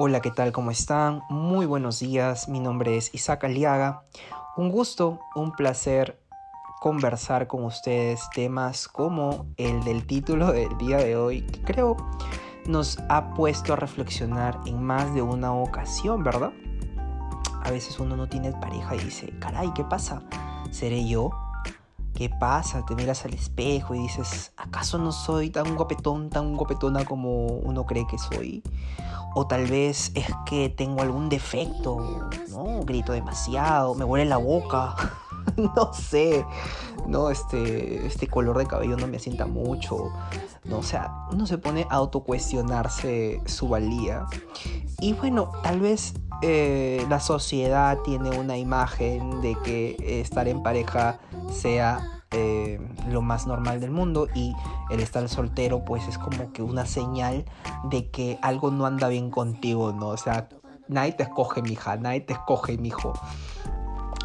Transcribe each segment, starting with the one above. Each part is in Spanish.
Hola, ¿qué tal? ¿Cómo están? Muy buenos días. Mi nombre es Isaac Aliaga. Un gusto, un placer conversar con ustedes temas como el del título del día de hoy, que creo nos ha puesto a reflexionar en más de una ocasión, ¿verdad? A veces uno no tiene pareja y dice, caray, ¿qué pasa? ¿Seré yo? ¿Qué pasa? Te miras al espejo y dices, ¿acaso no soy tan guapetón, tan guapetona como uno cree que soy? O tal vez es que tengo algún defecto, ¿no? Grito demasiado, me huele la boca. no sé, no, este, este color de cabello no me asienta mucho, no, o sea, uno se pone a autocuestionarse su valía. Y bueno, tal vez eh, la sociedad tiene una imagen de que estar en pareja sea eh, lo más normal del mundo y el estar soltero pues es como que una señal de que algo no anda bien contigo, ¿no? O sea, nadie te escoge, mija, nadie te escoge, mijo.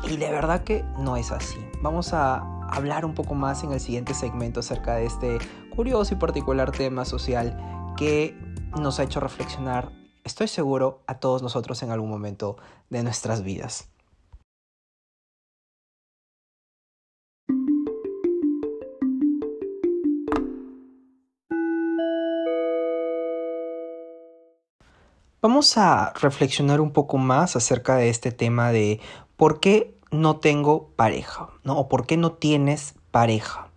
Y de verdad que no es así. Vamos a hablar un poco más en el siguiente segmento acerca de este curioso y particular tema social que nos ha hecho reflexionar, estoy seguro, a todos nosotros en algún momento de nuestras vidas. Vamos a reflexionar un poco más acerca de este tema de por qué no tengo pareja, ¿no? O por qué no tienes pareja.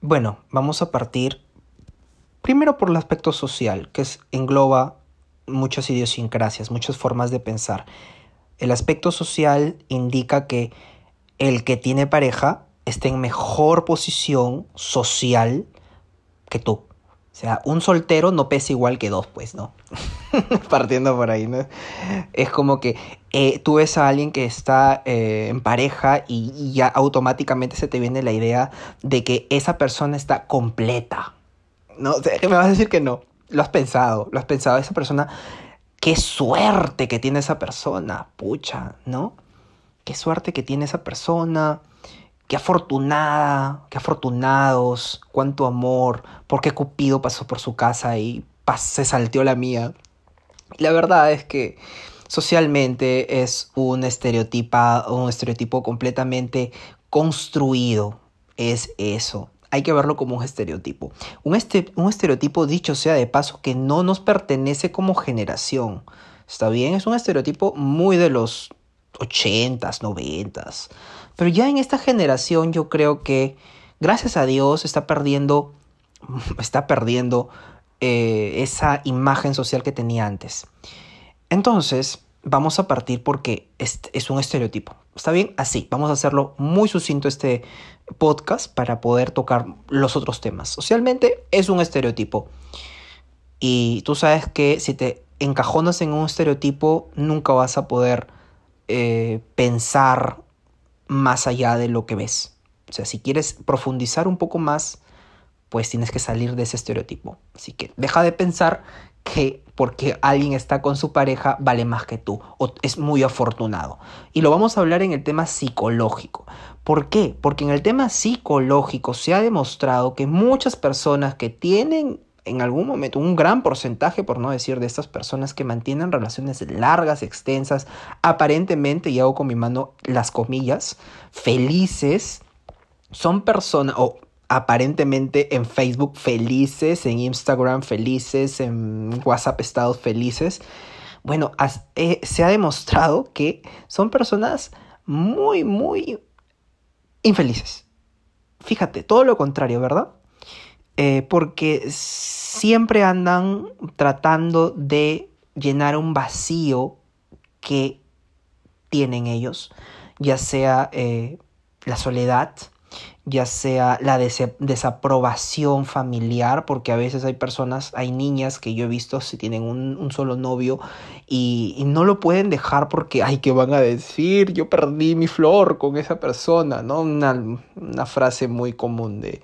Bueno, vamos a partir primero por el aspecto social, que engloba muchas idiosincrasias, muchas formas de pensar. El aspecto social indica que el que tiene pareja está en mejor posición social que tú. O sea, un soltero no pesa igual que dos, pues, ¿no? Partiendo por ahí, ¿no? Es como que eh, tú ves a alguien que está eh, en pareja y, ya automáticamente se te viene la idea de que esa persona está completa. ¿No? me vas a decir que no. Lo has pensado, lo has pensado. Esa persona, qué suerte que tiene esa persona, pucha, ¿no? Qué suerte que tiene esa persona Qué afortunada, qué afortunados, cuánto amor, porque Cupido pasó por su casa y se salteó la mía. la verdad es que socialmente es un, estereotipa, un estereotipo completamente construido. Es eso. Hay que verlo como un estereotipo. Un, este, un estereotipo, dicho sea de paso, que no nos pertenece como generación. ¿Está bien? Es un estereotipo muy de los 80s, 90s. Pero ya en esta generación yo creo que, gracias a Dios, está perdiendo, está perdiendo eh, esa imagen social que tenía antes. Entonces, vamos a partir porque es, es un estereotipo. ¿Está bien? Así, vamos a hacerlo muy sucinto este podcast para poder tocar los otros temas. Socialmente es un estereotipo. Y tú sabes que si te encajonas en un estereotipo, nunca vas a poder eh, pensar más allá de lo que ves. O sea, si quieres profundizar un poco más, pues tienes que salir de ese estereotipo. Así que deja de pensar que porque alguien está con su pareja vale más que tú o es muy afortunado. Y lo vamos a hablar en el tema psicológico. ¿Por qué? Porque en el tema psicológico se ha demostrado que muchas personas que tienen en algún momento, un gran porcentaje, por no decir, de estas personas que mantienen relaciones largas, extensas, aparentemente, y hago con mi mano las comillas, felices, son personas, o aparentemente en Facebook felices, en Instagram felices, en WhatsApp estados felices. Bueno, eh, se ha demostrado que son personas muy, muy infelices. Fíjate, todo lo contrario, ¿verdad? Eh, porque siempre andan tratando de llenar un vacío que tienen ellos, ya sea eh, la soledad, ya sea la desaprobación familiar, porque a veces hay personas, hay niñas que yo he visto si tienen un, solo novio y, no lo pueden dejar porque, ay, ¿qué van a decir? Yo perdí mi flor con esa persona, ¿no? una frase muy común de,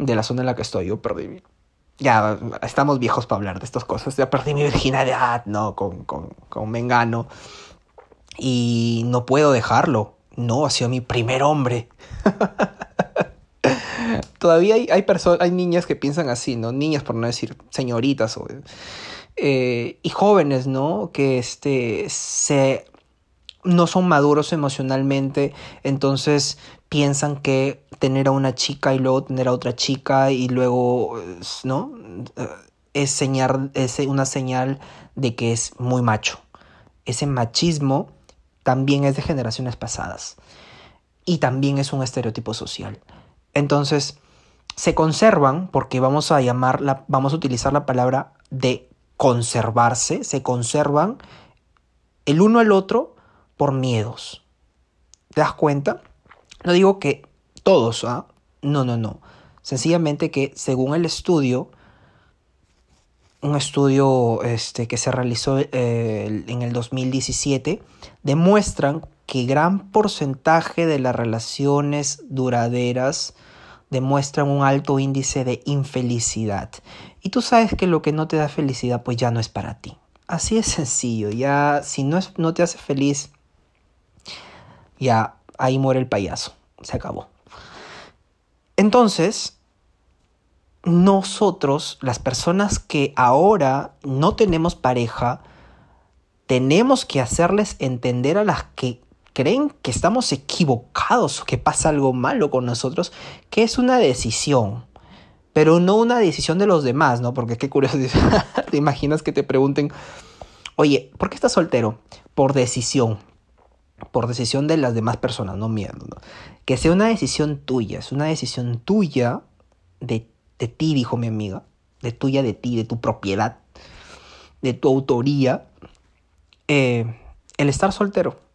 de la zona en la que estoy. Yo perdí Ya estamos viejos para hablar de estas cosas. Ya perdí mi virginidad, ¿no? Con, con, con Mengano. Y no puedo dejarlo. No, ha sido mi primer hombre. Todavía hay, hay, hay niñas que piensan así, ¿no? Niñas, por no decir señoritas. O, eh, y jóvenes, ¿no? Que este, se, no son maduros emocionalmente, entonces piensan que tener a una chica y luego tener a otra chica y luego, ¿no? Es, señal, es una señal de que es muy macho. Ese machismo también es de generaciones pasadas y también es un estereotipo social. Entonces, se conservan, porque vamos a llamarla, vamos a utilizar la palabra de conservarse, se conservan el uno al otro por miedos. ¿Te das cuenta? No digo que todos, ¿ah? No, no, no. Sencillamente que según el estudio, un estudio este, que se realizó eh, en el 2017, demuestran que gran porcentaje de las relaciones duraderas demuestran un alto índice de infelicidad. Y tú sabes que lo que no te da felicidad pues ya no es para ti. Así es sencillo, ya si no, es, no te hace feliz, ya ahí muere el payaso, se acabó. Entonces, nosotros, las personas que ahora no tenemos pareja, tenemos que hacerles entender a las que creen que estamos equivocados o que pasa algo malo con nosotros, que es una decisión, pero no una decisión de los demás, ¿no? Porque qué curioso, te imaginas que te pregunten, oye, ¿por qué estás soltero? Por decisión, por decisión de las demás personas, no ¿no? Que sea una decisión tuya, es una decisión tuya de, de ti, dijo mi amiga, de tuya, de ti, de tu propiedad, de tu autoría, eh, el estar soltero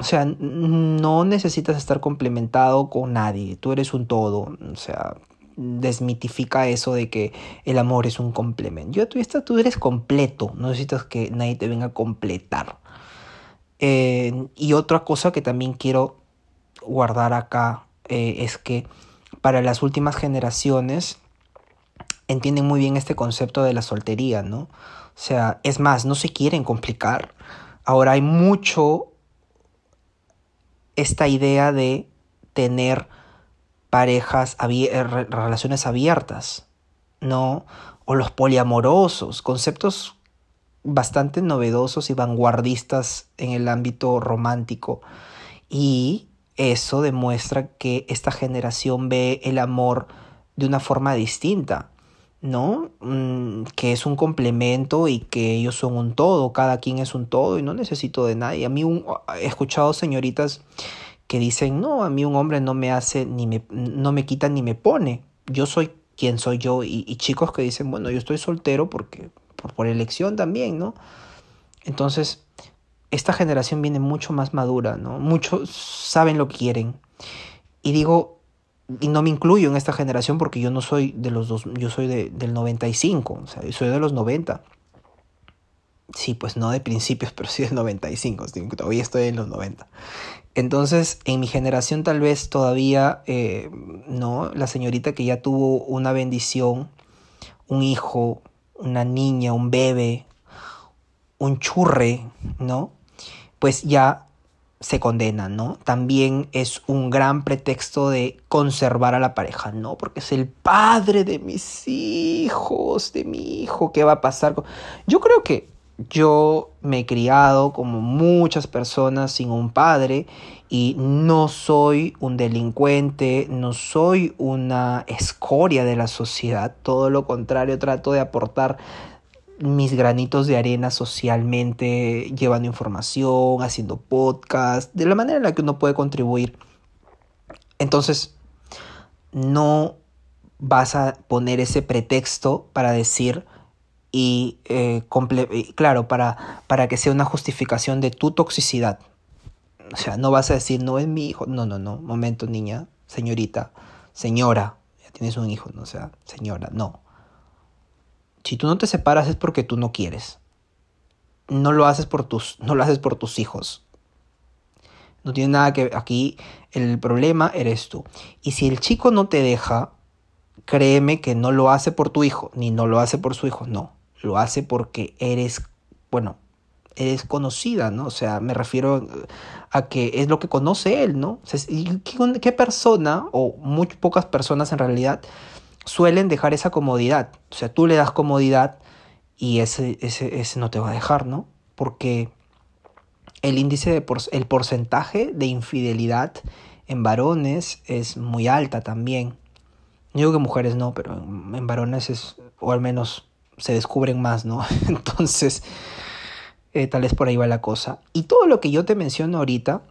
o sea, no necesitas estar complementado con nadie, tú eres un todo, o sea, desmitifica eso de que el amor es un complemento. Yo, tú, tú eres completo, no necesitas que nadie te venga a completar. Y otra cosa que también quiero guardar acá eh, es que para las últimas generaciones entienden muy bien este concepto de la soltería, ¿no? O sea, es más, no se quieren complicar. Ahora hay mucho esta idea de tener parejas, eh, relaciones abiertas, ¿no? O los poliamorosos, conceptos bastante novedosos y vanguardistas en el ámbito romántico. Y eso demuestra que esta generación ve el amor de una forma distinta, ¿no? Mm, que es un complemento y que ellos son un todo, cada quien es un todo y no necesito de nadie. A mí he escuchado señoritas que dicen, no, a mí un hombre no me hace, ni me, no me quita ni me pone, yo soy quien soy yo, y, chicos que dicen, bueno, yo estoy soltero porque, por, por elección también, ¿no? Entonces, esta generación viene mucho más madura, ¿no? Muchos saben lo que quieren. Y digo, y no me incluyo en esta generación porque yo no soy de los dos, yo soy de, del 95, o sea, yo soy de los 90. Sí, pues no de principios, pero sí del 95, todavía estoy en los 90. Entonces, en mi generación tal vez todavía, eh, ¿no? La señorita que ya tuvo una bendición, un hijo, una niña, un bebé, un churre, ¿no? Pues ya se condena, ¿no? También es un gran pretexto de conservar a la pareja, ¿no? Porque es el padre de mis hijos, de mi hijo, ¿qué va a pasar? Yo creo que yo me he criado como muchas personas sin un padre y no soy un delincuente, no soy una escoria de la sociedad, todo lo contrario, trato de aportar mis granitos de arena socialmente, llevando información, haciendo podcast, de la manera en la que uno puede contribuir. Entonces, no vas a poner ese pretexto para decir y, eh, claro, para, para que sea una justificación de tu toxicidad. O sea, no vas a decir, no es mi hijo. No, no, no. Momento, niña, señorita, señora. Ya tienes un hijo, no o sea, señora, no. Si tú no te separas es porque tú no quieres. No lo haces por tus, no lo haces por tus hijos. No tiene nada que. Aquí el problema eres tú. Y si el chico no te deja, créeme que no lo hace por tu hijo, ni no lo hace por su hijo, no. Lo hace porque eres, bueno, eres conocida, ¿no? O sea, me refiero a que es lo que conoce él, ¿no? ¿qué, ¿Qué persona, o muy pocas personas en realidad, suelen dejar esa comodidad. O sea, tú le das comodidad y ese, ese, ese no te va a dejar, ¿no? Porque el índice de el porcentaje de infidelidad en varones es muy alta también. No digo que mujeres no, pero en, varones es, o al menos se descubren más, ¿no? Entonces, eh, tal vez por ahí va la cosa. Y todo lo que yo te menciono ahorita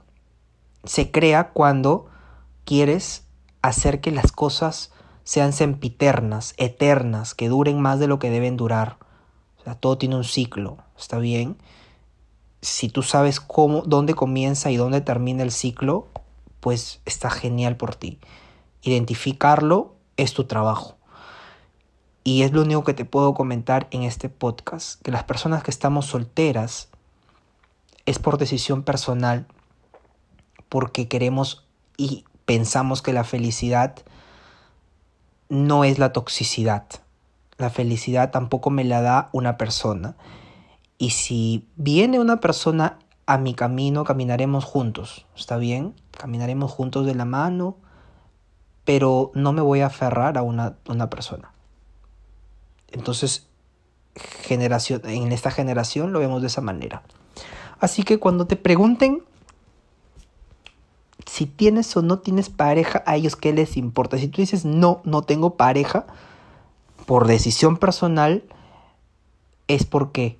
se crea cuando quieres hacer que las cosas sean sempiternas, eternas, que duren más de lo que deben durar. O sea, todo tiene un ciclo, ¿está bien? Si tú sabes cómo, dónde comienza y dónde termina el ciclo, pues está genial por ti. Identificarlo es tu trabajo. Y es lo único que te puedo comentar en este podcast, que las personas que estamos solteras es por decisión personal, porque queremos y pensamos que la felicidad no es la toxicidad. La felicidad tampoco me la da una persona. Y si viene una persona a mi camino, caminaremos juntos. ¿Está bien? Caminaremos juntos de la mano, pero no me voy a aferrar a una, una persona. Entonces, generación, en esta generación lo vemos de esa manera. Así que cuando te pregunten si tienes o no tienes pareja, a ellos qué les importa. Si tú dices no, no tengo pareja, por decisión personal, es porque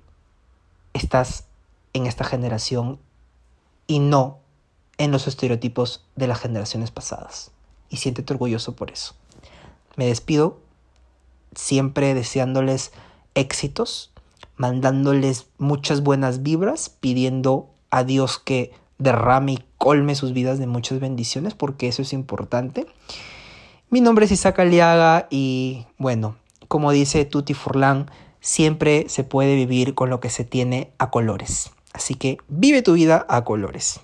estás en esta generación y no en los estereotipos de las generaciones pasadas. Y siéntete orgulloso por eso. Me despido siempre deseándoles éxitos, mandándoles muchas buenas vibras, pidiendo a Dios que derrame y colme sus vidas de muchas bendiciones, porque eso es importante. Mi nombre es Isaac Aliaga y bueno, como dice Tuti Furlan, siempre se puede vivir con lo que se tiene a colores. Así que vive tu vida a colores.